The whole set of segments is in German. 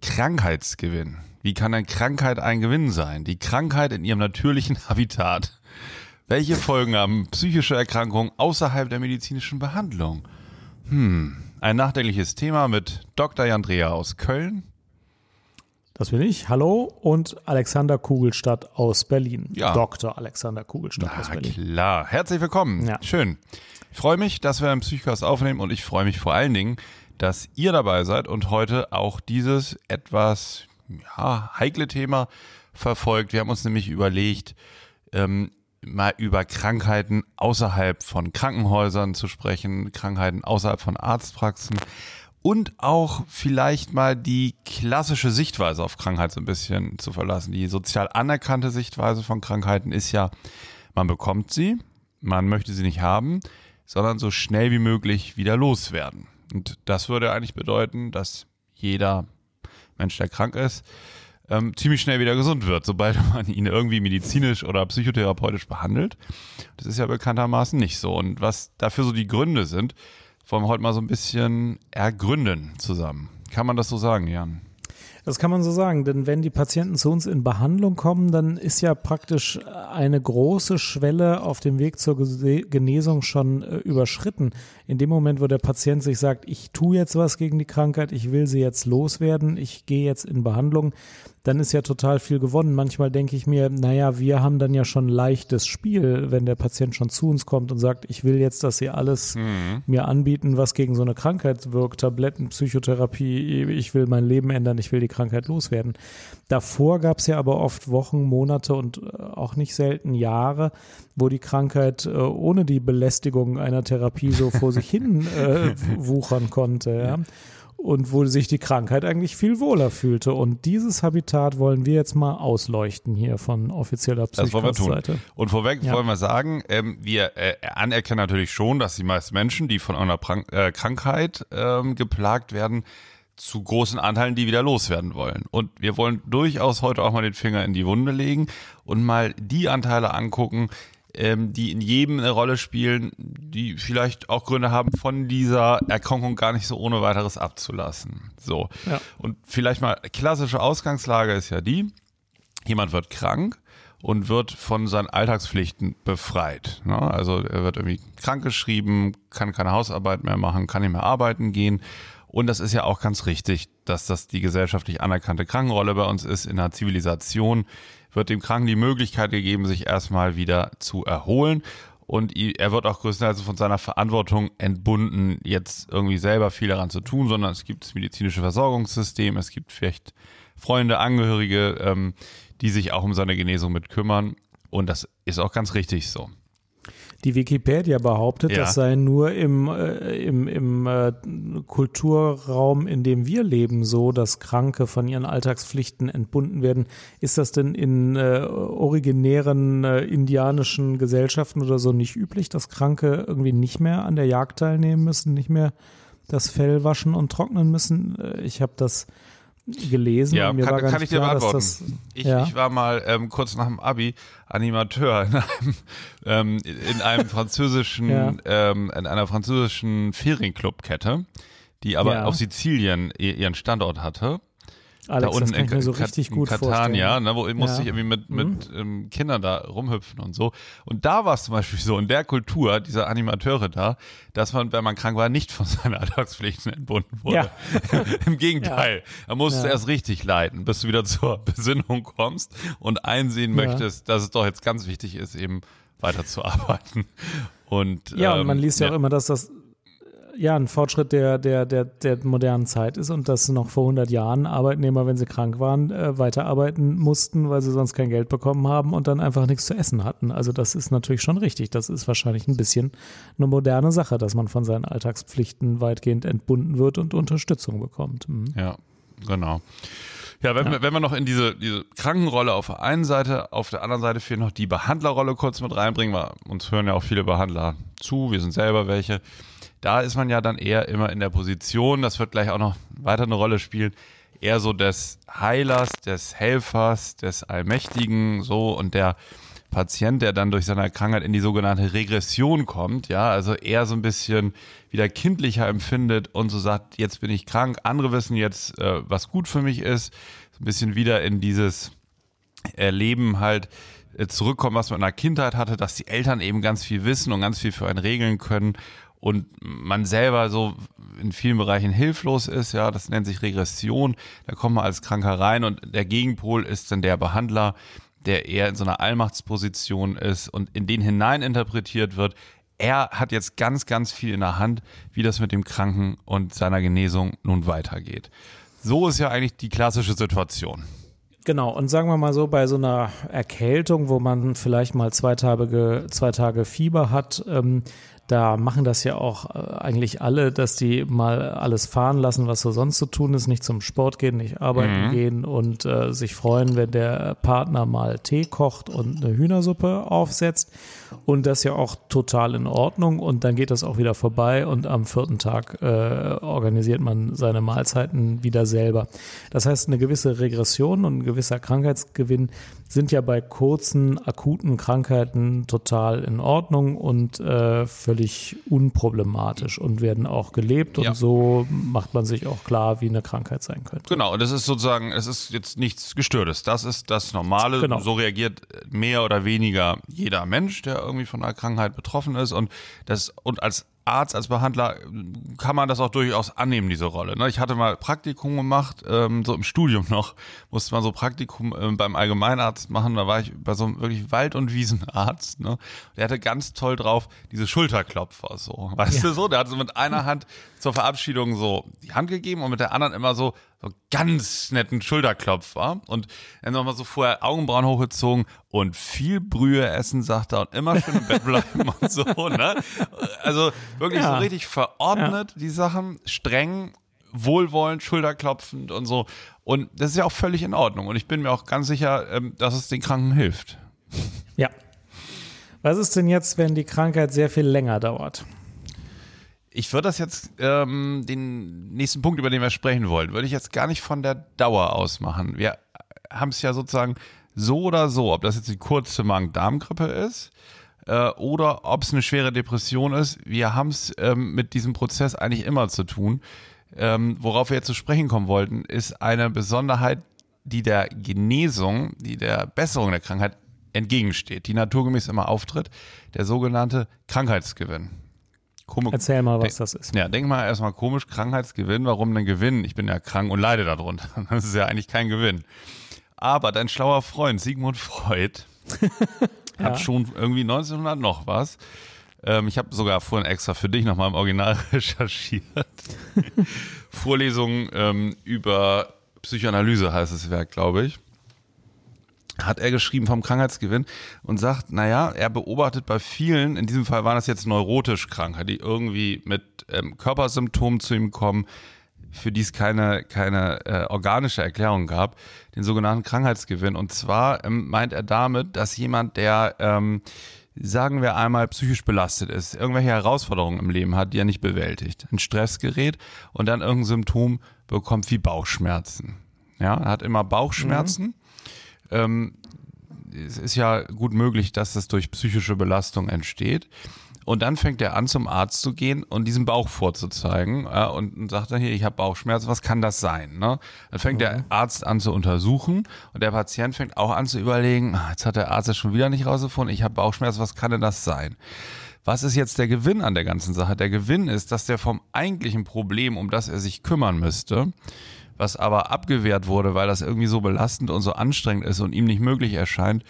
Krankheitsgewinn. Wie kann eine Krankheit ein Gewinn sein? Die Krankheit in ihrem natürlichen Habitat. Welche Folgen haben psychische Erkrankungen außerhalb der medizinischen Behandlung? Hm, ein nachdenkliches Thema mit Dr. Jandrea aus Köln. Das bin ich. Hallo und Alexander Kugelstadt aus Berlin. Ja. Dr. Alexander Kugelstadt Na aus Berlin. klar. Herzlich willkommen. Ja. Schön. Ich freue mich, dass wir einen Psychcast aufnehmen und ich freue mich vor allen Dingen, dass ihr dabei seid und heute auch dieses etwas ja, heikle Thema verfolgt. Wir haben uns nämlich überlegt, ähm, mal über Krankheiten außerhalb von Krankenhäusern zu sprechen, Krankheiten außerhalb von Arztpraxen und auch vielleicht mal die klassische Sichtweise auf Krankheit so ein bisschen zu verlassen. Die sozial anerkannte Sichtweise von Krankheiten ist ja, man bekommt sie, man möchte sie nicht haben, sondern so schnell wie möglich wieder loswerden. Und das würde eigentlich bedeuten, dass jeder Mensch, der krank ist, ähm, ziemlich schnell wieder gesund wird, sobald man ihn irgendwie medizinisch oder psychotherapeutisch behandelt. Das ist ja bekanntermaßen nicht so. Und was dafür so die Gründe sind, wollen wir heute mal so ein bisschen ergründen zusammen. Kann man das so sagen, Jan? Das kann man so sagen, denn wenn die Patienten zu uns in Behandlung kommen, dann ist ja praktisch eine große Schwelle auf dem Weg zur Genesung schon äh, überschritten. In dem Moment, wo der Patient sich sagt, ich tue jetzt was gegen die Krankheit, ich will sie jetzt loswerden, ich gehe jetzt in Behandlung, dann ist ja total viel gewonnen. Manchmal denke ich mir, naja, wir haben dann ja schon leichtes Spiel, wenn der Patient schon zu uns kommt und sagt, ich will jetzt, dass sie alles mir anbieten, was gegen so eine Krankheit wirkt, Tabletten, Psychotherapie, ich will mein Leben ändern, ich will die Krankheit loswerden. Davor gab es ja aber oft Wochen, Monate und äh, auch nicht selten Jahre, wo die Krankheit äh, ohne die Belästigung einer Therapie so vor sich hin äh, wuchern konnte. Ja? Und wo sich die Krankheit eigentlich viel wohler fühlte. Und dieses Habitat wollen wir jetzt mal ausleuchten hier von offizieller. Psychcast-Seite. Und vorweg Ja. wollen wir sagen, ähm, wir äh, anerkennen natürlich schon, dass die meisten Menschen, die von einer Prank äh, Krankheit ähm, geplagt werden, zu großen Anteilen die wieder loswerden wollen. Und wir wollen durchaus heute auch mal den Finger in die Wunde legen und mal die Anteile angucken, ähm, die in jedem eine Rolle spielen, die vielleicht auch Gründe haben, von dieser Erkrankung gar nicht so ohne weiteres abzulassen. So. Ja. Und vielleicht mal klassische Ausgangslage ist ja die, jemand wird krank und wird von seinen Alltagspflichten befreit. Ne? Also er wird irgendwie krankgeschrieben, kann keine Hausarbeit mehr machen, kann nicht mehr arbeiten gehen. Und das ist ja auch ganz richtig, dass das die gesellschaftlich anerkannte Krankenrolle bei uns ist. In einer Zivilisation wird dem Kranken die Möglichkeit gegeben, sich erstmal wieder zu erholen. Und er wird auch größtenteils von seiner Verantwortung entbunden, jetzt irgendwie selber viel daran zu tun, sondern es gibt das medizinische Versorgungssystem, es gibt vielleicht Freunde, Angehörige, ähm, die sich auch um seine Genesung mit kümmern. Und das ist auch ganz richtig so. Die Wikipedia behauptet, Ja. das sei nur im, äh, im, im äh, Kulturraum, in dem wir leben, so, dass Kranke von ihren Alltagspflichten entbunden werden. Ist das denn in äh, originären äh, indianischen Gesellschaften oder so nicht üblich, dass Kranke irgendwie nicht mehr an der Jagd teilnehmen müssen, nicht mehr das Fell waschen und trocknen müssen? Äh, ich habe das gelesen Ja, kann, kann ich dir klar, beantworten. das ich, ja. ich war mal ähm, kurz nach dem Abi Animateur in einem, ähm, in einem französischen, Ja. ähm, in einer französischen Ferienclubkette, die aber Ja. auf Sizilien ihren Standort hatte. Alex, das kann mir so richtig in gut Catania, vorstellen. ne, wo musste Ja. ich irgendwie mit, mit ähm, Kindern da rumhüpfen und so. Und da war es zum Beispiel so, in der Kultur, dieser Animateure da, dass man, wenn man krank war, nicht von seinen Alltagspflichten entbunden wurde. Im Gegenteil. Da musst du Ja. erst richtig leiden, bis du wieder zur Besinnung kommst und einsehen Ja. möchtest, dass es doch jetzt ganz wichtig ist, eben weiterzuarbeiten. Und, Ja, und ähm, man liest ja, auch immer, dass das ja ein Fortschritt der, der, der, der modernen Zeit ist und dass noch vor 100 Jahren Arbeitnehmer, wenn sie krank waren, äh, weiterarbeiten mussten, weil sie sonst kein Geld bekommen haben und dann einfach nichts zu essen hatten. Also das ist natürlich schon richtig. Das ist wahrscheinlich ein bisschen eine moderne Sache, dass man von seinen Alltagspflichten weitgehend entbunden wird und Unterstützung bekommt. Mhm. Ja, genau. Ja, wenn, ja. Wir, wenn wir noch in diese, diese Krankenrolle auf der einen Seite, auf der anderen Seite fehlt noch die Behandlerrolle kurz mit reinbringen, weil uns hören ja auch viele Behandler zu, wir sind selber welche. Da ist man ja dann eher immer in der Position, das wird gleich auch noch weiter eine Rolle spielen, eher so des Heilers, des Helfers, des Allmächtigen, so und der Patient, der dann durch seine Krankheit in die sogenannte Regression kommt, ja, also eher so ein bisschen wieder kindlicher empfindet und so sagt, jetzt bin ich krank, andere wissen jetzt, äh, was gut für mich ist, so ein bisschen wieder in dieses Erleben halt äh, zurückkommen, was man in der Kindheit hatte, dass die Eltern eben ganz viel wissen und ganz viel für einen regeln können und man selber so in vielen Bereichen hilflos ist, ja, das nennt sich Regression, da kommt man als Kranker rein und der Gegenpol ist dann der Behandler, der eher in so einer Allmachtsposition ist und in den hinein interpretiert wird. Er hat jetzt ganz, ganz viel in der Hand, wie das mit dem Kranken und seiner Genesung nun weitergeht. So ist ja eigentlich die klassische Situation. Genau, und sagen wir mal so, bei so einer Erkältung, wo man vielleicht mal zwei Tage, zwei Tage Fieber hat, ähm, da machen das ja auch äh, eigentlich alle, dass die mal alles fahren lassen, was so sonst zu tun ist, nicht zum Sport gehen, nicht arbeiten mhm. gehen und äh, sich freuen, wenn der Partner mal Tee kocht und eine Hühnersuppe aufsetzt. Und das ist ja auch total in Ordnung. Und dann geht das auch wieder vorbei und am vierten Tag äh, organisiert man seine Mahlzeiten wieder selber. Das heißt, eine gewisse Regression und ein gewisser Krankheitsgewinn sind ja bei kurzen, akuten Krankheiten total in Ordnung und äh, völlig unproblematisch und werden auch gelebt und ja. so macht man sich auch klar, wie eine Krankheit sein könnte. Genau, und das ist sozusagen, es ist jetzt nichts Gestörtes. Das ist das Normale. Genau. So reagiert mehr oder weniger jeder Mensch, der irgendwie von einer Krankheit betroffen ist und das und als Arzt, als Behandler kann man das auch durchaus annehmen, diese Rolle. Ne? Ich hatte mal Praktikum gemacht, ähm, so im Studium noch, musste man so Praktikum ähm, beim Allgemeinarzt machen. Da war ich bei so einem wirklich Wald- und Wiesenarzt. Ne? Der hatte ganz toll drauf diese Schulterklopfer, so. Weißt ja. du so? Der hat so mit einer Hand zur Verabschiedung so die Hand gegeben und mit der anderen immer so, so ganz netten Schulterklopfer und dann nochmal so vorher Augenbrauen hochgezogen und viel Brühe essen, sagt er, und immer schön im Bett bleiben und so, ne? Also wirklich ja. so richtig verordnet, ja. die Sachen, streng, wohlwollend, schulterklopfend und so. Und das ist ja auch völlig in Ordnung. Und ich bin mir auch ganz sicher, ähm, dass es den Kranken hilft. Ja. Was ist denn jetzt, wenn die Krankheit sehr viel länger dauert? Ich würde das jetzt, ähm, den nächsten Punkt, über den wir sprechen wollen, würde ich jetzt gar nicht von der Dauer aus machen. Wir haben es ja sozusagen so oder so, ob das jetzt die kurze Magen-Darm-Grippe ist äh, oder ob es eine schwere Depression ist, wir haben es ähm, mit diesem Prozess eigentlich immer zu tun. Ähm, worauf wir jetzt zu sprechen kommen wollten, ist eine Besonderheit, die der Genesung, die der Besserung der Krankheit entgegensteht, die naturgemäß immer auftritt, der sogenannte Krankheitsgewinn. Komisch. Erzähl mal, was das ist. Ja, denk mal erstmal komisch, Krankheitsgewinn, warum denn Gewinn? Ich bin ja krank und leide darunter. Das ist ja eigentlich kein Gewinn. Aber dein schlauer Freund Sigmund Freud ja. hat schon irgendwie 1900 noch was. Ähm, ich habe sogar vorhin extra für dich nochmal im Original recherchiert. Vorlesungen ähm, über Psychoanalyse heißt das Werk, glaube ich hat er geschrieben vom Krankheitsgewinn und sagt, naja, er beobachtet bei vielen, in diesem Fall waren das jetzt neurotisch Kranke, die irgendwie mit ähm, Körpersymptomen zu ihm kommen, für die es keine, keine äh, organische Erklärung gab, den sogenannten Krankheitsgewinn. Und zwar ähm, meint er damit, dass jemand, der, ähm, sagen wir einmal, psychisch belastet ist, irgendwelche Herausforderungen im Leben hat, die er nicht bewältigt, in Stress gerät und dann irgendein Symptom bekommt wie Bauchschmerzen. Ja, er hat immer Bauchschmerzen. Mhm ähm, es ist ja gut möglich, dass das durch psychische Belastung entsteht. Und dann fängt er an, zum Arzt zu gehen und diesen Bauch vorzuzeigen äh, und sagt dann hier, ich habe Bauchschmerzen, was kann das sein? Ne? Dann fängt mhm. der Arzt an zu untersuchen und der Patient fängt auch an zu überlegen, ah, jetzt hat der Arzt das schon wieder nicht rausgefunden, ich habe Bauchschmerzen, was kann denn das sein? Was ist jetzt der Gewinn an der ganzen Sache? Der Gewinn ist, dass der vom eigentlichen Problem, um das er sich kümmern müsste, was aber abgewehrt wurde, weil das irgendwie so belastend und so anstrengend ist und ihm nicht möglich erscheint,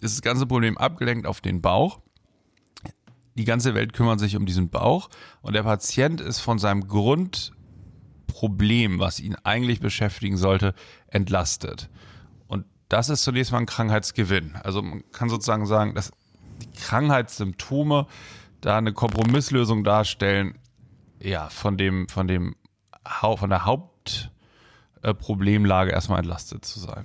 ist das ganze Problem abgelenkt auf den Bauch. Die ganze Welt kümmert sich um diesen Bauch und der Patient ist von seinem Grundproblem, was ihn eigentlich beschäftigen sollte, entlastet. Und das ist zunächst mal ein Krankheitsgewinn. Also man kann sozusagen sagen, dass die Krankheitssymptome da eine Kompromisslösung darstellen, ja, von dem, von dem, von der Haupt Problemlage erstmal entlastet zu sein.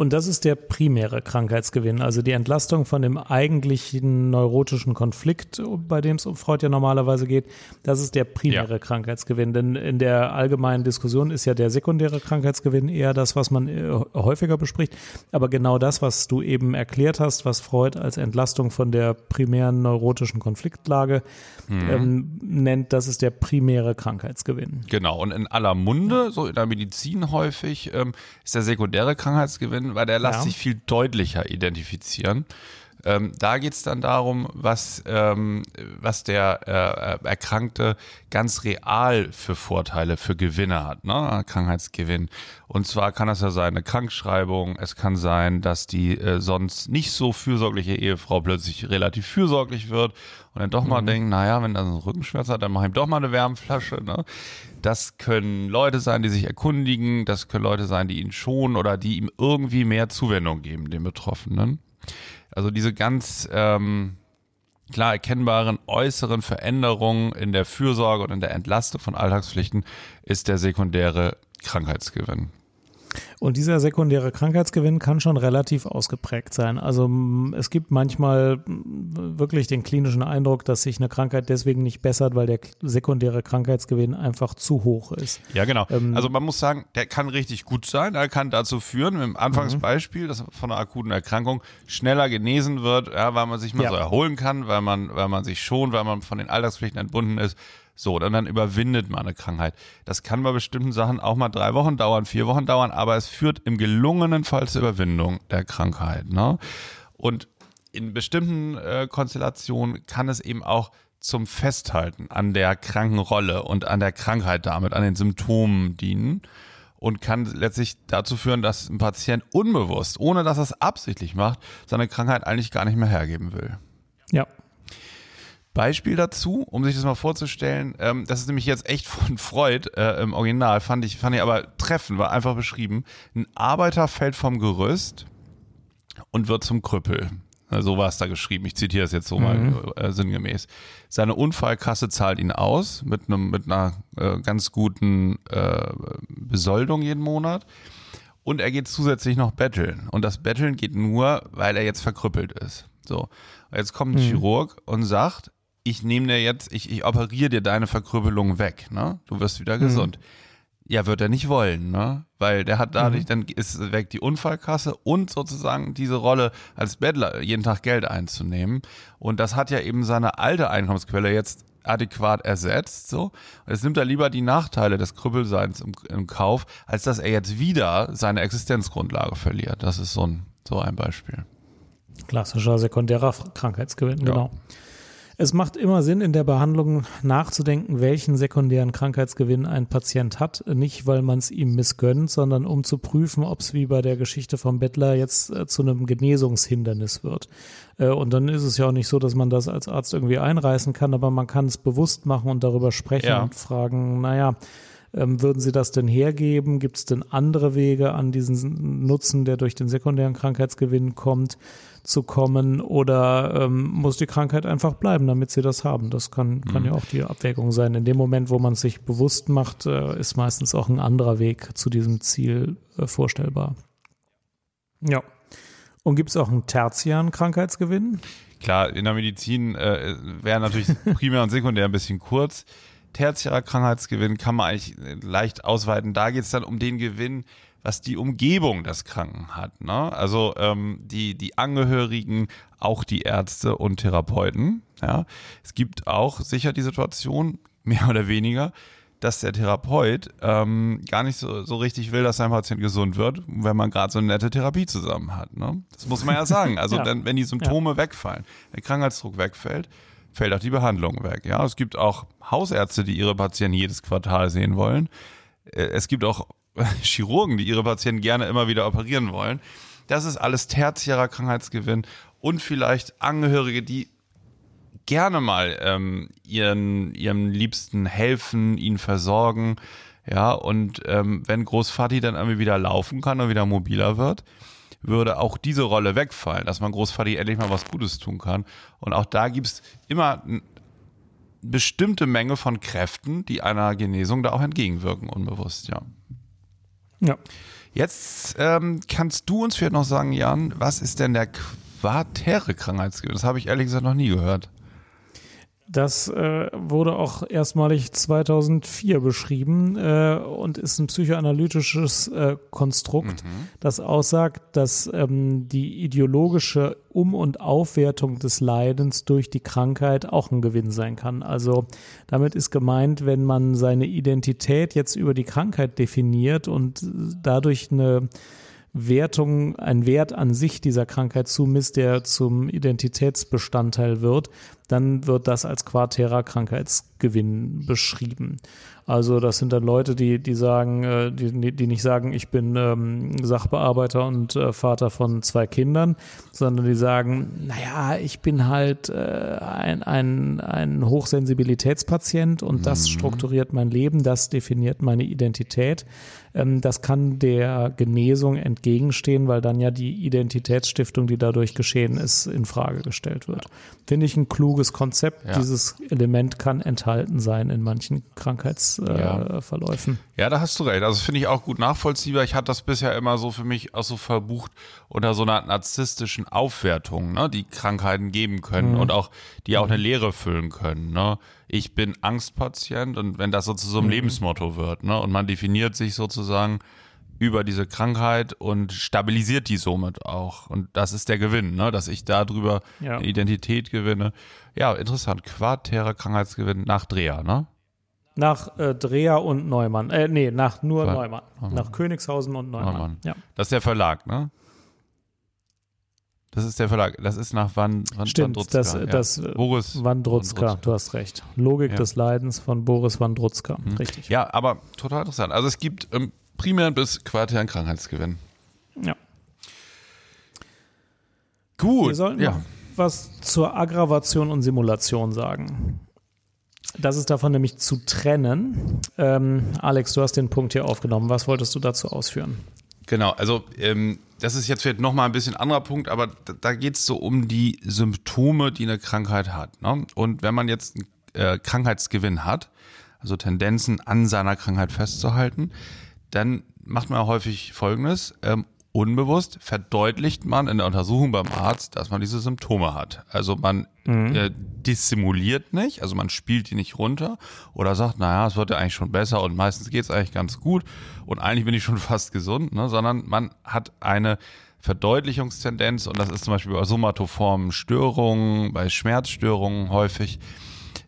Und das ist der primäre Krankheitsgewinn, also die Entlastung von dem eigentlichen neurotischen Konflikt, bei dem es um Freud ja normalerweise geht. Das ist der primäre ja. Krankheitsgewinn. Denn in der allgemeinen Diskussion ist ja der sekundäre Krankheitsgewinn eher das, was man äh, häufiger bespricht. Aber genau das, was du eben erklärt hast, was Freud als Entlastung von der primären neurotischen Konfliktlage mhm. ähm, nennt, das ist der primäre Krankheitsgewinn. Genau. Und in aller Munde, so in der Medizin häufig, ähm, ist der sekundäre Krankheitsgewinn weil der lässt ja. sich viel deutlicher identifizieren. Ähm, da geht es dann darum, was, ähm, was der äh, Erkrankte ganz real für Vorteile, für Gewinne hat, ne? Krankheitsgewinn. Und zwar kann das ja sein eine Krankschreibung, es kann sein, dass die äh, sonst nicht so fürsorgliche Ehefrau plötzlich relativ fürsorglich wird und dann doch mal mhm. denkt, naja, wenn er so einen Rückenschmerz hat, dann mache ich ihm doch mal eine Wärmflasche. Ne? Das können Leute sein, die sich erkundigen, das können Leute sein, die ihn schonen oder die ihm irgendwie mehr Zuwendung geben, den Betroffenen. Also diese ganz ähm, klar erkennbaren äußeren Veränderungen in der Fürsorge und in der Entlastung von Alltagspflichten ist der sekundäre Krankheitsgewinn. Und dieser sekundäre Krankheitsgewinn kann schon relativ ausgeprägt sein. Also es gibt manchmal wirklich den klinischen Eindruck, dass sich eine Krankheit deswegen nicht bessert, weil der sekundäre Krankheitsgewinn einfach zu hoch ist. Ja, genau. Ähm, also man muss sagen, der kann richtig gut sein. Er kann dazu führen, im Anfangsbeispiel, dass von einer akuten Erkrankung schneller genesen wird, ja, weil man sich mal ja. so erholen kann, weil man, weil man sich schon, weil man von den Alltagspflichten entbunden ist so, dann, dann überwindet man eine Krankheit. Das kann bei bestimmten Sachen auch mal drei Wochen dauern, vier Wochen dauern, aber es führt im gelungenen Fall zur Überwindung der Krankheit. Ne? Und in bestimmten äh, Konstellationen kann es eben auch zum Festhalten an der kranken Rolle und an der Krankheit damit, an den Symptomen dienen und kann letztlich dazu führen, dass ein Patient unbewusst, ohne dass er es absichtlich macht, seine Krankheit eigentlich gar nicht mehr hergeben will. Ja, Beispiel dazu, um sich das mal vorzustellen. Ähm, das ist nämlich jetzt echt von Freud äh, im Original, fand ich, fand ich aber treffend, war einfach beschrieben. Ein Arbeiter fällt vom Gerüst und wird zum Krüppel. So war es da geschrieben. Ich zitiere es jetzt so mhm. mal äh, sinngemäß. Seine Unfallkasse zahlt ihn aus mit einem mit einer äh, ganz guten äh, Besoldung jeden Monat. Und er geht zusätzlich noch betteln. Und das Betteln geht nur, weil er jetzt verkrüppelt ist. So. Jetzt kommt ein mhm. Chirurg und sagt, ich nehme dir jetzt, ich, ich operiere dir deine Verkrüppelung weg, ne? Du wirst wieder mhm. gesund. Ja, wird er nicht wollen, ne? Weil der hat dadurch, mhm. dann ist weg die Unfallkasse und sozusagen diese Rolle als Bettler jeden Tag Geld einzunehmen. Und das hat ja eben seine alte Einkommensquelle jetzt adäquat ersetzt, so. Jetzt nimmt er lieber die Nachteile des Krüppelseins im, im Kauf, als dass er jetzt wieder seine Existenzgrundlage verliert. Das ist so ein, so ein Beispiel. Klassischer sekundärer Krankheitsgewinn, ja. genau. Es macht immer Sinn, in der Behandlung nachzudenken, welchen sekundären Krankheitsgewinn ein Patient hat. Nicht, weil man es ihm missgönnt, sondern um zu prüfen, ob es wie bei der Geschichte vom Bettler jetzt äh, zu einem Genesungshindernis wird. Äh, und dann ist es ja auch nicht so, dass man das als Arzt irgendwie einreißen kann, aber man kann es bewusst machen und darüber sprechen ja. und fragen, naja, ähm, würden Sie das denn hergeben? Gibt es denn andere Wege an diesen Nutzen, der durch den sekundären Krankheitsgewinn kommt? Zu kommen oder ähm, muss die Krankheit einfach bleiben, damit sie das haben. Das kann, kann mhm. ja auch die Abwägung sein. In dem Moment, wo man es sich bewusst macht, äh, ist meistens auch ein anderer Weg zu diesem Ziel äh, vorstellbar. Ja. Und gibt es auch einen tertiären Krankheitsgewinn? Klar, in der Medizin äh, wäre natürlich primär und sekundär ein bisschen kurz. Tertiärer Krankheitsgewinn kann man eigentlich leicht ausweiten. Da geht es dann um den Gewinn, was die Umgebung des Kranken hat. Ne? Also ähm, die, die Angehörigen, auch die Ärzte und Therapeuten. Ja? Es gibt auch sicher die Situation, mehr oder weniger, dass der Therapeut ähm, gar nicht so, so richtig will, dass sein Patient gesund wird, wenn man gerade so eine nette Therapie zusammen hat. Ne? Das muss man ja sagen. Also ja. Dann, wenn die Symptome ja. wegfallen, der Krankheitsdruck wegfällt, fällt auch die Behandlung weg. Ja, es gibt auch Hausärzte, die ihre Patienten jedes Quartal sehen wollen. Äh, es gibt auch Chirurgen, die ihre Patienten gerne immer wieder operieren wollen. Das ist alles tertiärer Krankheitsgewinn und vielleicht Angehörige, die gerne mal ähm, ihren, ihrem Liebsten helfen, ihn versorgen. Ja, und ähm, wenn Großvati dann irgendwie wieder laufen kann und wieder mobiler wird, würde auch diese Rolle wegfallen, dass man Großvati endlich mal was Gutes tun kann. Und auch da gibt es immer eine bestimmte Menge von Kräften, die einer Genesung da auch entgegenwirken, unbewusst, ja. Ja. Jetzt ähm, kannst du uns vielleicht noch sagen, Jan, was ist denn der quartäre Krankheitsgewinn? Das habe ich ehrlich gesagt noch nie gehört. Das äh, wurde auch erstmalig 2004 beschrieben äh, und ist ein psychoanalytisches äh, Konstrukt, mhm. das aussagt, dass ähm, die ideologische Um- und Aufwertung des Leidens durch die Krankheit auch ein Gewinn sein kann. Also damit ist gemeint, wenn man seine Identität jetzt über die Krankheit definiert und dadurch eine Wertung, ein Wert an sich dieser Krankheit zumisst, der zum Identitätsbestandteil wird, dann wird das als quartärer Krankheitsgewinn beschrieben. Also das sind dann Leute, die, die sagen, äh, die, die nicht sagen, ich bin ähm, Sachbearbeiter und äh, Vater von zwei Kindern, sondern die sagen, naja, ich bin halt äh, ein, ein, ein Hochsensibilitätspatient und das mhm. strukturiert mein Leben, das definiert meine Identität. Ähm, das kann der Genesung entgegenstehen, weil dann ja die Identitätsstiftung, die dadurch geschehen ist, in Frage gestellt wird. Finde ich ein kluges Konzept. Ja. Dieses Element kann enthalten sein in manchen Krankheitsverläufen. Äh, ja. ja. da hast du recht. Also finde ich auch gut nachvollziehbar. Ich hatte das bisher immer so für mich auch so verbucht unter so einer narzisstischen Aufwertung, ne, die Krankheiten geben können mhm. und auch die auch eine Lehre füllen können. Ne? Ich bin Angstpatient und wenn das sozusagen so ein mhm. Lebensmotto wird, ne, und man definiert sich sozusagen über diese Krankheit und stabilisiert die somit auch. Und das ist der Gewinn, ne? dass ich darüber ja. eine Identität gewinne. Ja, interessant. Quartärer Krankheitsgewinn nach Dreher, ne? Nach äh, Dreher und Neumann. Äh, nee, nach nur Quart Neumann. Neumann. Nach Königshausen und Neumann. Neumann. Ja. Das ist der Verlag, ne? Das ist der Verlag. Das ist nach Van, Van Stimmt, Wandrutzka. Das, ja. das äh, Boris Wandrutzka, Wandrutzka, du hast recht. Logik ja. des Leidens von Boris Wandrutzka. Mhm. Richtig. Ja, aber total interessant. Also es gibt ähm, primären bis quartären Krankheitsgewinn. Ja. Gut. Wir sollten ja. was zur Aggravation und Simulation sagen. Das ist davon nämlich zu trennen. Ähm, Alex, du hast den Punkt hier aufgenommen. Was wolltest du dazu ausführen? Genau, also ähm, das ist jetzt vielleicht nochmal ein bisschen anderer Punkt, aber da, da geht es so um die Symptome, die eine Krankheit hat. Ne? Und wenn man jetzt einen äh, Krankheitsgewinn hat, also Tendenzen an seiner Krankheit festzuhalten, dann macht man häufig Folgendes. Ähm, unbewusst verdeutlicht man in der Untersuchung beim Arzt, dass man diese Symptome hat. Also man mhm. äh, dissimuliert nicht, also man spielt die nicht runter oder sagt, naja, es wird ja eigentlich schon besser und meistens geht es eigentlich ganz gut und eigentlich bin ich schon fast gesund, ne? sondern man hat eine Verdeutlichungstendenz und das ist zum Beispiel bei somatoformen Störungen, bei Schmerzstörungen häufig,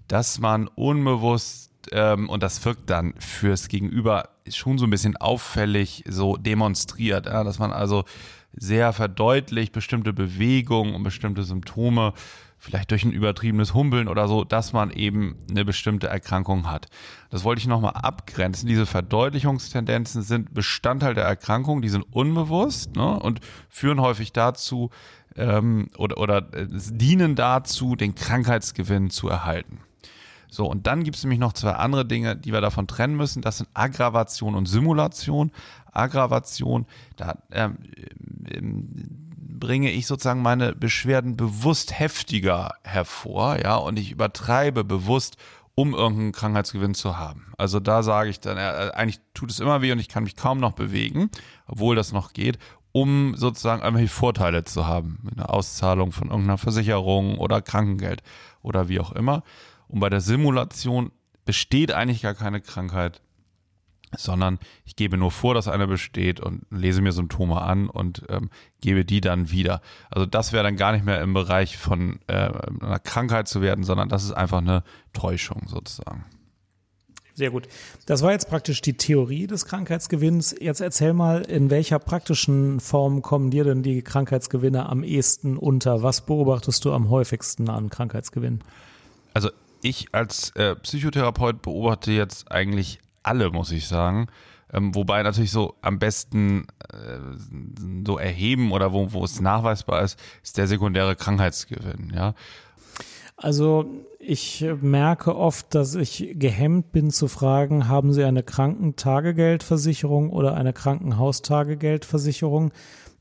dass man unbewusst ähm, und das wirkt dann fürs Gegenüber schon so ein bisschen auffällig so demonstriert, ja, dass man also sehr verdeutlicht bestimmte Bewegungen und bestimmte Symptome, vielleicht durch ein übertriebenes Humpeln oder so, dass man eben eine bestimmte Erkrankung hat. Das wollte ich nochmal abgrenzen. Diese Verdeutlichungstendenzen sind Bestandteil der Erkrankung, die sind unbewusst ne, und führen häufig dazu ähm, oder, oder äh, dienen dazu, den Krankheitsgewinn zu erhalten. So, und dann gibt es nämlich noch zwei andere Dinge, die wir davon trennen müssen. Das sind Aggravation und Simulation. Aggravation, da ähm, ähm, bringe ich sozusagen meine Beschwerden bewusst heftiger hervor, ja, und ich übertreibe bewusst, um irgendeinen Krankheitsgewinn zu haben. Also da sage ich dann, äh, eigentlich tut es immer weh und ich kann mich kaum noch bewegen, obwohl das noch geht, um sozusagen irgendwelche Vorteile zu haben. Eine Auszahlung von irgendeiner Versicherung oder Krankengeld oder wie auch immer. Und bei der Simulation besteht eigentlich gar keine Krankheit, sondern ich gebe nur vor, dass eine besteht und lese mir Symptome an und ähm, gebe die dann wieder. Also das wäre dann gar nicht mehr im Bereich von äh, einer Krankheit zu werden, sondern das ist einfach eine Täuschung sozusagen. Sehr gut. Das war jetzt praktisch die Theorie des Krankheitsgewinns. Jetzt erzähl mal, in welcher praktischen Form kommen dir denn die Krankheitsgewinne am ehesten unter? Was beobachtest du am häufigsten an Krankheitsgewinn? Also ich als äh, Psychotherapeut beobachte jetzt eigentlich alle, muss ich sagen. Ähm, wobei natürlich so am besten äh, so erheben oder wo, wo es nachweisbar ist, ist der sekundäre Krankheitsgewinn, ja. Also ich merke oft, dass ich gehemmt bin zu fragen, haben Sie eine Krankentagegeldversicherung oder eine Krankenhaustagegeldversicherung?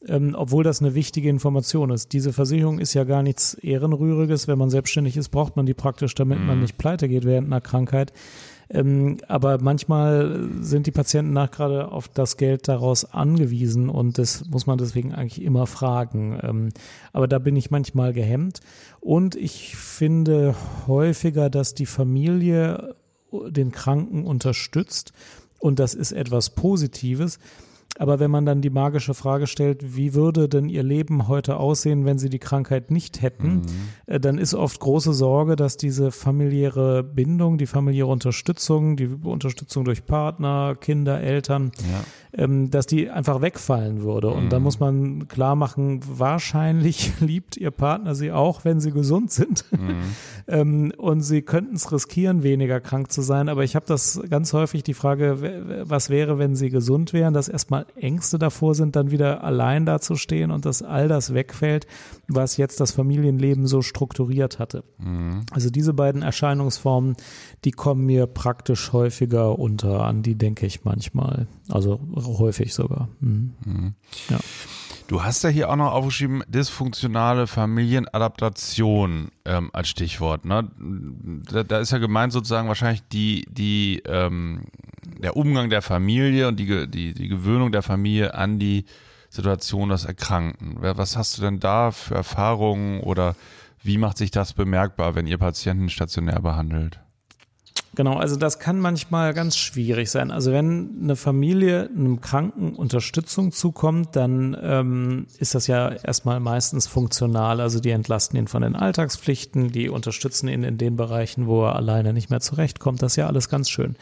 Ähm, obwohl das eine wichtige Information ist. Diese Versicherung ist ja gar nichts Ehrenrühriges. Wenn man selbstständig ist, braucht man die praktisch, damit mhm. man nicht pleite geht während einer Krankheit. Ähm, aber manchmal sind die Patienten nach gerade auf das Geld daraus angewiesen und das muss man deswegen eigentlich immer fragen. Ähm, aber da bin ich manchmal gehemmt und ich finde häufiger, dass die Familie den Kranken unterstützt und das ist etwas Positives. Aber wenn man dann die magische Frage stellt, wie würde denn ihr Leben heute aussehen, wenn sie die Krankheit nicht hätten, mhm. Äh, dann ist oft große Sorge, dass diese familiäre Bindung, die familiäre Unterstützung, die Unterstützung durch Partner, Kinder, Eltern, dass die einfach wegfallen würde. Und mhm. da muss man klar machen, wahrscheinlich liebt ihr Partner sie auch, wenn sie gesund sind. Mhm. ähm, und sie könnten es riskieren, weniger krank zu sein. Aber ich habe das ganz häufig die Frage, was wäre, wenn sie gesund wären, dass erstmal Ängste davor sind, dann wieder allein dazustehen und dass all das wegfällt, was jetzt das Familienleben so strukturiert hatte. Mhm. Also diese beiden Erscheinungsformen, die kommen mir praktisch häufiger unter, an die denke ich manchmal. Also häufig sogar. Mhm. Mhm. Ja. Du hast ja hier auch noch aufgeschrieben, dysfunktionale Familienadaptation ähm, als Stichwort. Ne? Da, da, ist ja gemeint sozusagen wahrscheinlich die, die, ähm, der Umgang der Familie und die, die, die Gewöhnung der Familie an die Situation des Erkrankten. Was hast du denn da für Erfahrungen oder wie macht sich das bemerkbar, wenn ihr Patienten stationär behandelt? Genau, also das kann manchmal ganz schwierig sein. Also wenn eine Familie einem Kranken Unterstützung zukommt, dann ähm, ist das ja erstmal meistens funktional. Also die entlasten ihn von den Alltagspflichten, die unterstützen ihn in den Bereichen, wo er alleine nicht mehr zurechtkommt. Das ist ja alles ganz schön.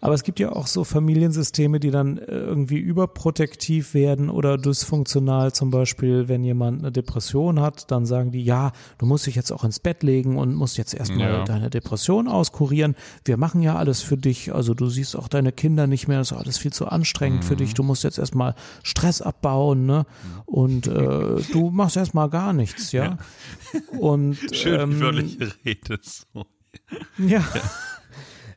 Aber es gibt ja auch so Familiensysteme, die dann äh, irgendwie überprotektiv werden oder dysfunktional. Zum Beispiel, wenn jemand eine Depression hat, dann sagen die, ja, du musst dich jetzt auch ins Bett legen und musst jetzt erstmal ja. deine Depression auskurieren. Wir machen ja alles für dich. Also du siehst auch deine Kinder nicht mehr. Das ist alles viel zu anstrengend mhm. für dich. Du musst jetzt erstmal Stress abbauen, ne? Und äh, du machst erstmal gar nichts, ja. ja. Und schön ähm, wörtliche Rede. So. ja. ja.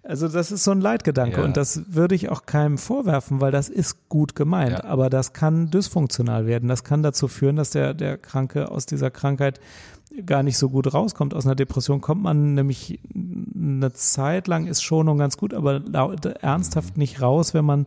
Also das ist so ein Leitgedanke ja. und das würde ich auch keinem vorwerfen, weil das ist gut gemeint, ja. aber das kann dysfunktional werden. Das kann dazu führen, dass der, der Kranke aus dieser Krankheit gar nicht so gut rauskommt. Aus einer Depression kommt man nämlich eine Zeit lang ist Schonung ganz gut, aber ernsthaft nicht raus, wenn man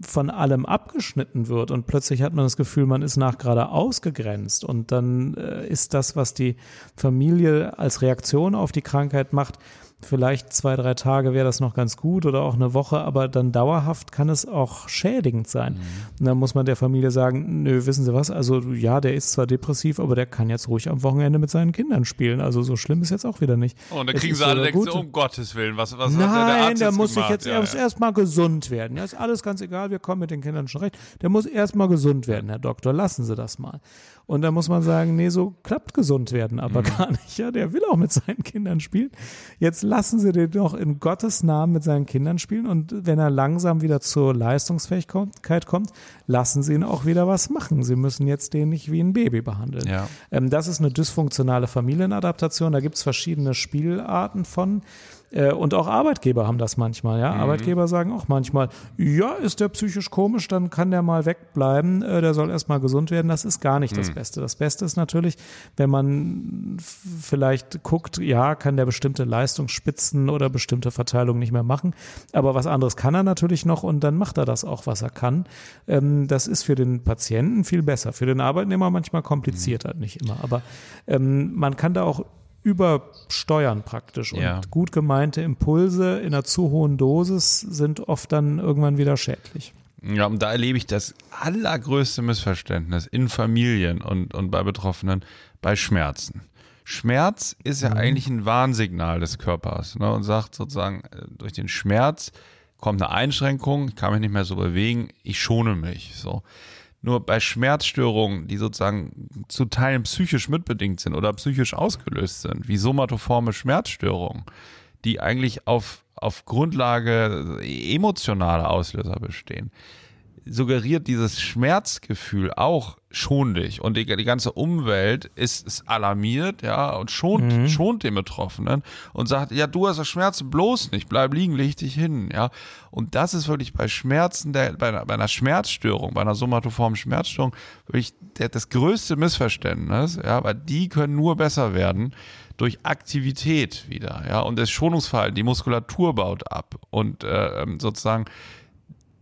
von allem abgeschnitten wird und plötzlich hat man das Gefühl, man ist nach gerade ausgegrenzt und dann äh, ist das, was die Familie als Reaktion auf die Krankheit macht, Vielleicht zwei, drei Tage wäre das noch ganz gut oder auch eine Woche, aber dann dauerhaft kann es auch schädigend sein. Mhm. Und dann muss man der Familie sagen, nö, wissen Sie was, also ja, der ist zwar depressiv, aber der kann jetzt ruhig am Wochenende mit seinen Kindern spielen. Also so schlimm ist jetzt auch wieder nicht. Oh, und dann kriegen sie alle so, um Gottes Willen, was, was Nein, hat der Arzt der muss sich jetzt ja, erst, ja. erstmal gesund werden. Ja, ist alles ganz egal, wir kommen mit den Kindern schon recht. Der muss erstmal gesund werden, Herr Doktor, lassen Sie das mal. Und da muss man sagen, nee, so klappt gesund werden aber mhm. gar nicht. Ja, der will auch mit seinen Kindern spielen. Jetzt lassen Sie den doch in Gottes Namen mit seinen Kindern spielen. Und wenn er langsam wieder zur Leistungsfähigkeit kommt, lassen Sie ihn auch wieder was machen. Sie müssen jetzt den nicht wie ein Baby behandeln. Ja. Ähm, das ist eine dysfunktionale Familienadaptation. Da gibt's verschiedene Spielarten von. Äh, und auch Arbeitgeber haben das manchmal, ja. Mhm. Arbeitgeber sagen auch manchmal, ja, ist der psychisch komisch, dann kann der mal wegbleiben, äh, der soll erstmal gesund werden. Das ist gar nicht mhm. das Beste. Das Beste ist natürlich, wenn man vielleicht guckt, ja, kann der bestimmte Leistungsspitzen oder bestimmte Verteilung nicht mehr machen. Aber was anderes kann er natürlich noch und dann macht er das auch, was er kann. Ähm, das ist für den Patienten viel besser. Für den Arbeitnehmer manchmal komplizierter, mhm. nicht immer. Aber ähm, man kann da auch übersteuern praktisch. Und ja. gut gemeinte Impulse in einer zu hohen Dosis sind oft dann irgendwann wieder schädlich. Ja, und da erlebe ich das allergrößte Missverständnis in Familien und, und bei Betroffenen bei Schmerzen. Schmerz ist ja mhm. eigentlich ein Warnsignal des Körpers ne, und sagt sozusagen, äh, durch den Schmerz kommt eine Einschränkung, ich kann mich nicht mehr so bewegen, ich schone mich. So. Nur bei Schmerzstörungen, die sozusagen zu Teilen psychisch mitbedingt sind oder psychisch ausgelöst sind, wie somatoforme Schmerzstörungen, die eigentlich auf, auf Grundlage emotionaler Auslöser bestehen, suggeriert dieses Schmerzgefühl auch schon dich und die, die ganze Umwelt ist, ist alarmiert, ja, und schont, mhm. schont den Betroffenen und sagt, ja, du hast das Schmerzen bloß nicht, bleib liegen, leg dich hin, ja. Und das ist wirklich bei Schmerzen, der, bei, einer, bei einer Schmerzstörung, bei einer somatoformen Schmerzstörung, wirklich der, das größte Missverständnis, ja, weil die können nur besser werden durch Aktivität wieder, ja, und das Schonungsverhalten, die Muskulatur baut ab und äh, ähm, sozusagen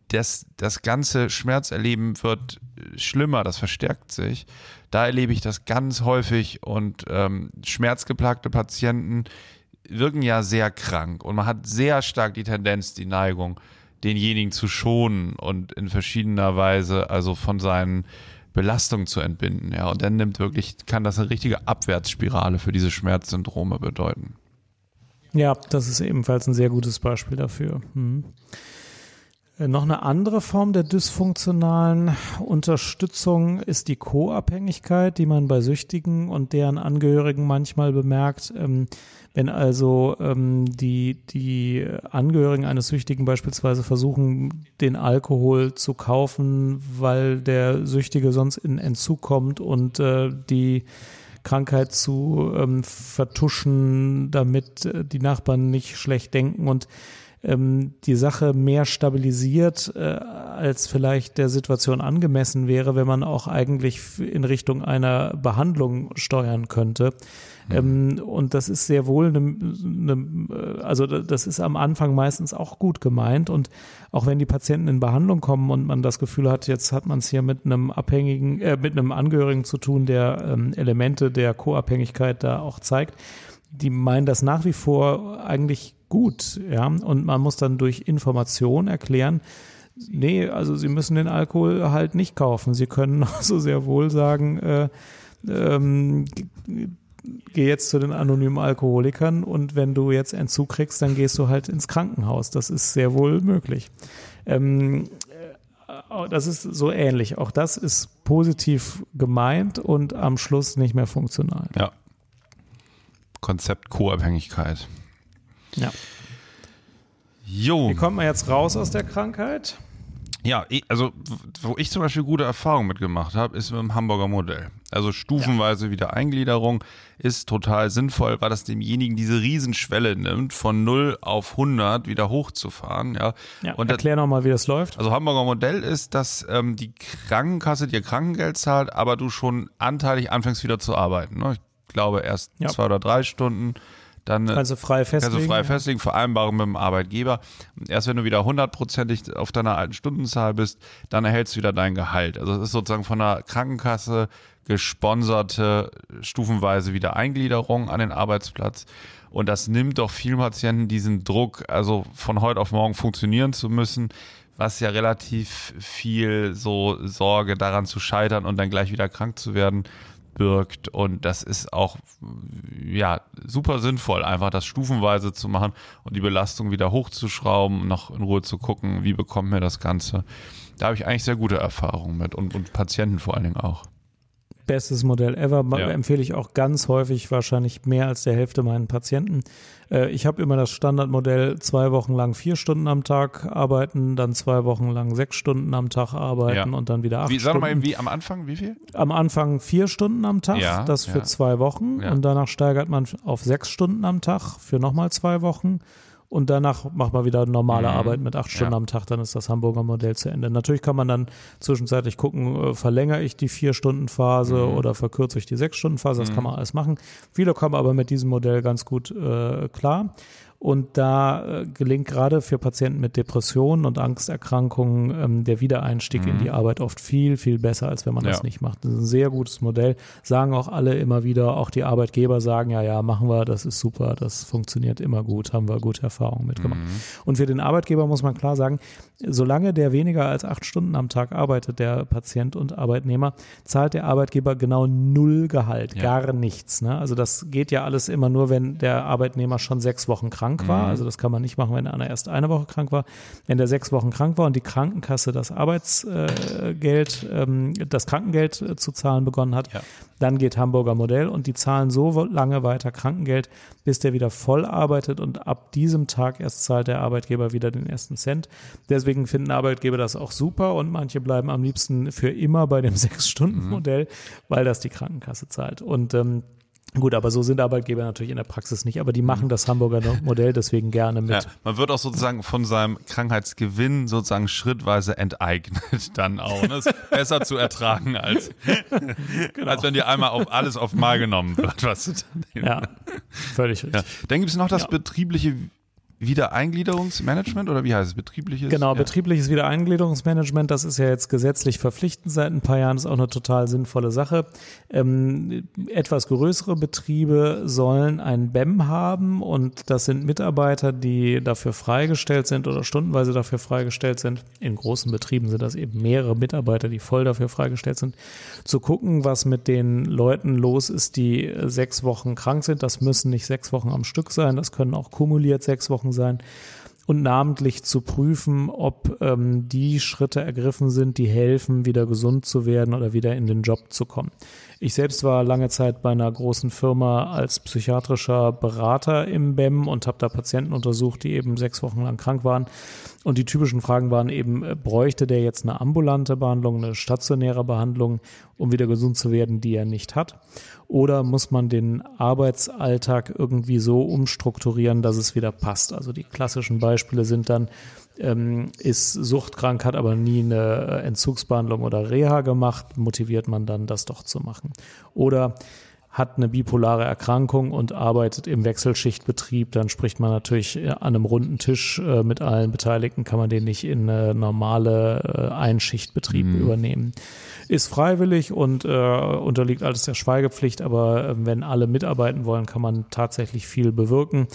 das, das ganze Schmerzerleben wird schlimmer, das verstärkt sich. Da erlebe ich das ganz häufig und ähm, schmerzgeplagte Patienten wirken ja sehr krank und man hat sehr stark die Tendenz, die Neigung, denjenigen zu schonen und in verschiedener Weise also von seinen Belastungen zu entbinden. Ja, und dann nimmt wirklich, kann das eine richtige Abwärtsspirale für diese Schmerzsyndrome bedeuten. Ja, das ist ebenfalls ein sehr gutes Beispiel dafür. Hm. Äh, noch eine andere Form der dysfunktionalen Unterstützung ist die Co-Abhängigkeit, die man bei Süchtigen und deren Angehörigen manchmal bemerkt. Ähm, wenn also ähm, die, die Angehörigen eines Süchtigen beispielsweise versuchen, den Alkohol zu kaufen, weil der Süchtige sonst in Entzug kommt und äh, die Krankheit zu ähm, vertuschen, damit äh, die Nachbarn nicht schlecht denken und ähm, die Sache mehr stabilisiert, äh, als vielleicht der Situation angemessen wäre, wenn man auch eigentlich in Richtung einer Behandlung steuern könnte. Mhm. Ähm, und das ist sehr wohl, eine, eine, also das ist am Anfang meistens auch gut gemeint. Und auch wenn die Patienten in Behandlung kommen und man das Gefühl hat, jetzt hat man es hier mit einem Abhängigen, äh, mit einem Angehörigen zu tun, der ähm, Elemente der Co-Abhängigkeit da auch zeigt, die meinen das nach wie vor eigentlich gut, ja. Und man muss dann durch Information erklären, nee, also Sie müssen den Alkohol halt nicht kaufen. Sie können so sehr wohl sagen, äh, ähm, geh jetzt zu den anonymen Alkoholikern und wenn du jetzt Entzug kriegst, dann gehst du halt ins Krankenhaus. Das ist sehr wohl möglich. Ähm, äh, das ist so ähnlich. Auch das ist positiv gemeint und am Schluss nicht mehr funktional. Ja. Konzept Co-Abhängigkeit. Ja. Jo. Wie kommt man jetzt raus aus der Krankheit? Ja, also wo ich zum Beispiel gute Erfahrungen mitgemacht habe, ist mit dem Hamburger Modell. Also stufenweise ja. Wiedereingliederung ist total sinnvoll, weil das demjenigen diese Riesenschwelle nimmt, von 0 auf 100 wieder hochzufahren. Ja, ja Und erklär nochmal, wie das läuft. Also Hamburger Modell ist, dass ähm, die Krankenkasse dir Krankengeld zahlt, aber du schon anteilig anfängst wieder zu arbeiten. Ne? Ich glaube erst ja. zwei oder drei Stunden dann äh, kannst du frei festlegen. Kannst du frei festlegen, Vereinbarung mit dem Arbeitgeber. Erst wenn du wieder hundertprozentig auf deiner alten Stundenzahl bist, dann erhältst du wieder dein Gehalt. Also es ist sozusagen von der Krankenkasse gesponserte stufenweise Wiedereingliederung an den Arbeitsplatz. Und das nimmt doch vielen Patienten diesen Druck, also von heute auf morgen funktionieren zu müssen, was ja relativ viel so Sorge daran zu scheitern und dann gleich wieder krank zu werden, birgt. Und das ist auch ja super sinnvoll, einfach das stufenweise zu machen und die Belastung wieder hochzuschrauben, noch in Ruhe zu gucken, wie bekommt mir das Ganze. Da habe ich eigentlich sehr gute Erfahrungen mit und, und Patienten vor allen Dingen auch bestes Modell ever. Ja. Empfehle ich auch ganz häufig, wahrscheinlich mehr als der Hälfte meinen Patienten. Äh, ich habe immer das Standardmodell, zwei Wochen lang vier Stunden am Tag arbeiten, dann zwei Wochen lang sechs Stunden am Tag arbeiten ja. und dann wieder acht wie, Stunden. Sag mal eben, wie am Anfang, wie viel? Am Anfang vier Stunden am Tag, ja, das für zwei Wochen. Und danach steigert man auf sechs Stunden am Tag für nochmal zwei Wochen und danach macht man wieder normale mhm. Arbeit mit acht Stunden ja. am Tag, dann ist das Hamburger Modell zu Ende. Natürlich kann man dann zwischenzeitlich gucken, äh, verlängere ich die vier Stunden Phase mhm. oder verkürze ich die sechs Stunden Phase, das mhm. kann man alles machen. Viele kommen aber mit diesem Modell ganz gut äh, klar. Und da äh, gelingt gerade für Patienten mit Depressionen und Angsterkrankungen ähm, der Wiedereinstieg mhm. in die Arbeit oft viel, viel besser, als wenn man ja. das nicht macht. Das ist ein sehr gutes Modell. Sagen auch alle immer wieder, auch die Arbeitgeber sagen, ja, ja, machen wir, das ist super, das funktioniert immer gut, haben wir gute Erfahrungen mitgemacht. Mhm. Und für den Arbeitgeber muss man klar sagen, solange der weniger als acht Stunden am Tag arbeitet, der Patient und Arbeitnehmer, zahlt der Arbeitgeber genau null Gehalt, ja. gar nichts. Ne? Also das geht ja alles immer nur, wenn der Arbeitnehmer schon sechs Wochen krank krank war. Mhm. Also das kann man nicht machen, wenn einer erst eine Woche krank war. Wenn der sechs Wochen krank war und die Krankenkasse das Arbeitsgeld, ähm, das Krankengeld äh, zu zahlen begonnen hat, Ja. dann geht Hamburger Modell und die zahlen so lange weiter Krankengeld, bis der wieder voll arbeitet und ab diesem Tag erst zahlt der Arbeitgeber wieder den ersten Cent. Deswegen finden Arbeitgeber das auch super und manche bleiben am liebsten für immer bei dem Sechs-Stunden-Modell, weil das die Krankenkasse zahlt. Und ähm, Gut, aber so sind Arbeitgeber natürlich in der Praxis nicht, aber die machen das Hamburger Modell deswegen gerne mit. Ja, man wird auch sozusagen von seinem Krankheitsgewinn sozusagen schrittweise enteignet dann auch. Ne? Ist besser zu ertragen, als, als wenn dir einmal auf alles auf Mal genommen wird. Was du dann, Ja, völlig Ja. richtig. Dann gibt es noch das Ja. betriebliche Wiedereingliederungsmanagement oder wie heißt es? Betriebliches? Genau, ja. betriebliches Wiedereingliederungsmanagement, das ist ja jetzt gesetzlich verpflichtend seit ein paar Jahren, ist auch eine total sinnvolle Sache. Ähm, etwas größere Betriebe sollen ein BEM haben und das sind Mitarbeiter, die dafür freigestellt sind oder stundenweise dafür freigestellt sind. In großen Betrieben sind das eben mehrere Mitarbeiter, die voll dafür freigestellt sind, zu gucken, was mit den Leuten los ist, die sechs Wochen krank sind. Das müssen nicht sechs Wochen am Stück sein, das können auch kumuliert sechs Wochen sein und namentlich zu prüfen, ob ähm, die Schritte ergriffen sind, die helfen, wieder gesund zu werden oder wieder in den Job zu kommen. Ich selbst war lange Zeit bei einer großen Firma als psychiatrischer Berater im BEM und habe da Patienten untersucht, die eben sechs Wochen lang krank waren. Und die typischen Fragen waren eben, äh, bräuchte der jetzt eine ambulante Behandlung, eine stationäre Behandlung, um wieder gesund zu werden, die er nicht hat? Oder muss man den Arbeitsalltag irgendwie so umstrukturieren, dass es wieder passt? Also die klassischen Beispiele sind dann, ähm, ist suchtkrank, hat aber nie eine äh, Entzugsbehandlung oder Reha gemacht, motiviert man dann, das doch zu machen. Oder hat eine bipolare Erkrankung und arbeitet im Wechselschichtbetrieb, dann spricht man natürlich äh, an einem runden Tisch äh, mit allen Beteiligten, kann man den nicht in eine normale äh, Einschichtbetrieb übernehmen. Ist freiwillig und äh, unterliegt alles der Schweigepflicht, aber äh, wenn alle mitarbeiten wollen, kann man tatsächlich viel bewirken.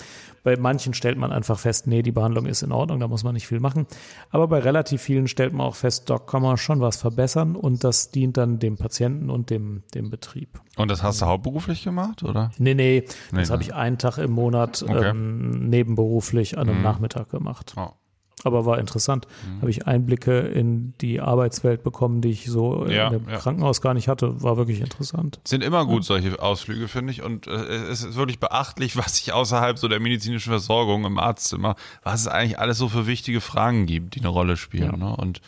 Bei manchen stellt man einfach fest, nee, die Behandlung ist in Ordnung, da muss man nicht viel machen. Aber bei relativ vielen stellt man auch fest, da kann man schon was verbessern und das dient dann dem Patienten und dem, dem Betrieb. Und das hast du hauptberuflich gemacht, oder? Nee, nee, Nee, das habe ne? ich einen Tag im Monat Okay. ähm, nebenberuflich an einem Mhm. Nachmittag gemacht. Oh. Aber war interessant. Habe ich Einblicke in die Arbeitswelt bekommen, die ich so Ja, in dem ja. Krankenhaus gar nicht hatte. War wirklich interessant. Sind immer gut solche Ausflüge, finde ich. Und äh, es ist wirklich beachtlich, was sich außerhalb so der medizinischen Versorgung im Arztzimmer, was es eigentlich alles so für wichtige Fragen gibt, die eine Rolle spielen. Ne? Und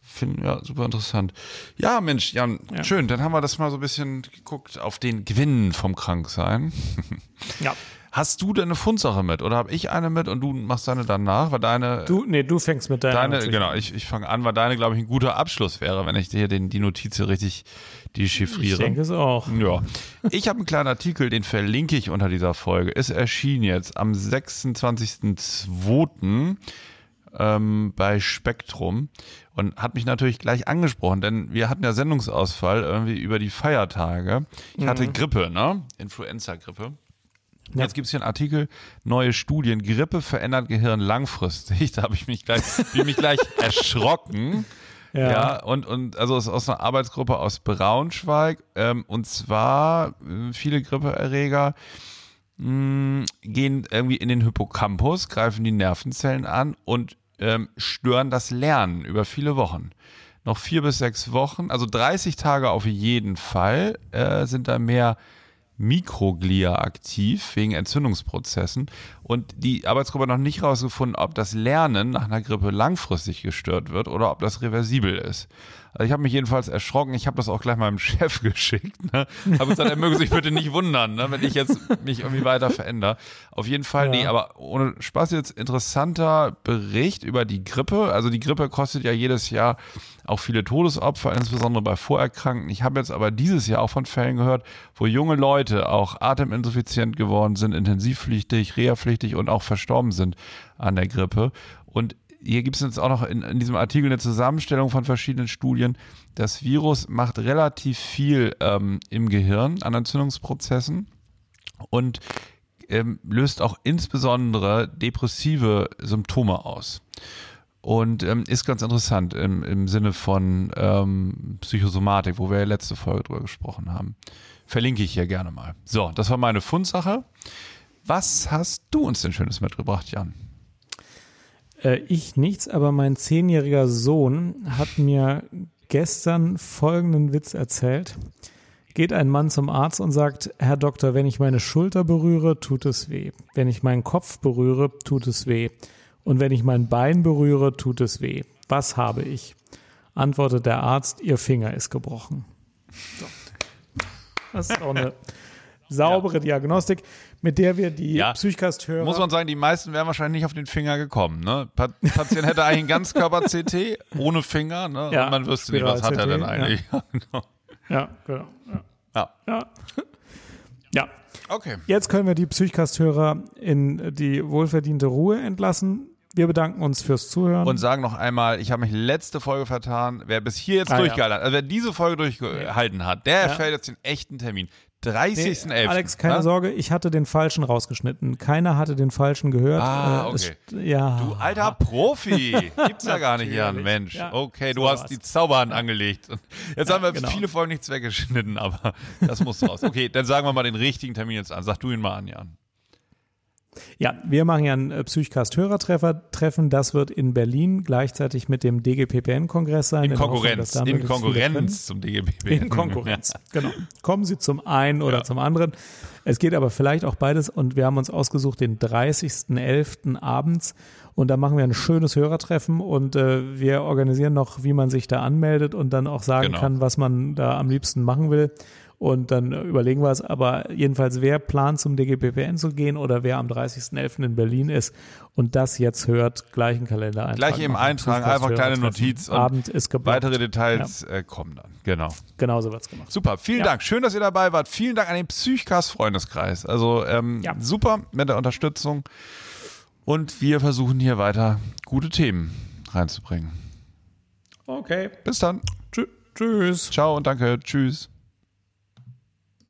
finde, ja, super interessant. Ja, Mensch, Jan, Ja. schön. Dann haben wir das mal so ein bisschen geguckt auf den Gewinn vom Kranksein. Ja. Hast du denn eine Fundsache mit oder habe ich eine mit und du machst deine danach? Weil deine, Du, nee, du fängst mit deiner deine natürlich genau, ich, ich fange an, weil deine, glaube ich, ein guter Abschluss wäre, wenn ich dir den, die Notiz hier richtig dechiffriere. Ich denke es auch. Ja. Ich habe einen kleinen Artikel, den verlinke ich unter dieser Folge. Ist erschienen jetzt am 26.02. Ähm, bei Spektrum und hat mich natürlich gleich angesprochen, denn wir hatten ja Sendungsausfall irgendwie über die Feiertage. Ich hatte Grippe, ne? Influenza-Grippe. Ja. Jetzt gibt es hier einen Artikel, neue Studien, Grippe verändert Gehirn langfristig. Da habe ich mich gleich, bin mich gleich erschrocken. Ja. Ja, und, und also ist aus einer Arbeitsgruppe aus Braunschweig. Ähm, und zwar äh, viele Grippeerreger mh, gehen irgendwie in den Hippocampus, greifen die Nervenzellen an und ähm, stören das Lernen über viele Wochen. Noch vier bis sechs Wochen, also 30 Tage auf jeden Fall, äh, sind da mehr Mikroglia aktiv wegen Entzündungsprozessen. Und die Arbeitsgruppe hat noch nicht herausgefunden, ob das Lernen nach einer Grippe langfristig gestört wird oder ob das reversibel ist. Also ich habe mich jedenfalls erschrocken. Ich habe das auch gleich meinem Chef geschickt. Ne? Habe gesagt, er möge sich bitte nicht wundern, ne? wenn ich jetzt mich irgendwie weiter verändere. Auf jeden Fall, Ja. nee, aber ohne Spaß jetzt interessanter Bericht über die Grippe. Also die Grippe kostet ja jedes Jahr auch viele Todesopfer, insbesondere bei Vorerkrankten. Ich habe jetzt aber dieses Jahr auch von Fällen gehört, wo junge Leute auch ateminsuffiziент geworden sind, intensivpflichtig, reha-pflichtig und auch verstorben sind an der Grippe. Und hier gibt es jetzt auch noch in, in diesem Artikel eine Zusammenstellung von verschiedenen Studien. Das Virus macht relativ viel ähm, im Gehirn an Entzündungsprozessen und ähm, löst auch insbesondere depressive Symptome aus. Und ähm, ist ganz interessant im, im Sinne von ähm, Psychosomatik, wo wir ja letzte Folge drüber gesprochen haben. Verlinke ich hier gerne mal. So, das war meine Fundsache. Was hast du uns denn Schönes mitgebracht, Jan? Äh, ich nichts, aber mein zehnjähriger Sohn hat mir gestern folgenden Witz erzählt. Geht ein Mann zum Arzt und sagt, Herr Doktor, wenn ich meine Schulter berühre, tut es weh. Wenn ich meinen Kopf berühre, tut es weh. Und wenn ich mein Bein berühre, tut es weh. Was habe ich? Antwortet der Arzt, Ihr Finger ist gebrochen. So. Das ist auch eine saubere Diagnostik, mit der wir die Ja. Psychcast-Hörer Muss man sagen, die meisten wären wahrscheinlich nicht auf den Finger gekommen. Ne? Pa Patient hätte eigentlich einen Ganzkörper-CT ohne Finger ne? Ja, und man wüsste nicht, was hat er denn eigentlich. Ja, genau. Ja, genau. Ja. Ja. Ja. ja. Okay. Jetzt können wir die Psychcast-Hörer in die wohlverdiente Ruhe entlassen. Wir bedanken uns fürs Zuhören. Und sagen noch einmal, ich habe mich letzte Folge vertan. Wer bis hier jetzt Ah, ja. durchgehalten hat, also wer diese Folge durchgehalten hat, der erfährt jetzt den echten Termin. 30.11. Nee, Alex, keine ne? Sorge, ich hatte den falschen rausgeschnitten. Keiner hatte den falschen gehört. Ah, Äh, es okay. st- ja. Du alter Profi. Gibt's ja gar nicht, Jan. Mensch. Ja, Okay, du so hast war's. die Zauberhand angelegt. Jetzt haben wir genau. viele Folgen nichts weggeschnitten, aber das muss raus. Okay, dann sagen wir mal den richtigen Termin jetzt an. Sag du ihn mal an, Jan. Ja, wir machen ja ein äh, Psychcast-Hörertreffen. Das wird in Berlin gleichzeitig mit dem DGPPN-Kongress sein. In Hoffnung, Konkurrenz. da In Konkurrenz zum DGBB. In Konkurrenz, genau. Kommen Sie zum einen oder Ja. zum anderen. Es geht aber vielleicht auch beides und wir haben uns ausgesucht den 30.11. abends und da machen wir ein schönes Hörertreffen und äh, wir organisieren noch, wie man sich da anmeldet und dann auch sagen Genau. kann, was man da am liebsten machen will. Und dann überlegen wir es. Aber jedenfalls, wer plant zum DGPPN zu gehen oder wer am 30.11. in Berlin ist und das jetzt hört, gleichen Kalender eintragen. Gleich eben eintragen, einfach kleine. Notiz und Abend ist geblockt. Weitere Details äh, kommen dann. Genau. Genauso wird's gemacht. Super, vielen Ja. Dank. Schön, dass ihr dabei wart. Vielen Dank an den Psychcast-Freundeskreis. Also ähm, Ja. super mit der Unterstützung. Und wir versuchen hier weiter gute Themen reinzubringen. Okay. Bis dann. Tschü- Tschüss. Ciao und danke. Tschüss.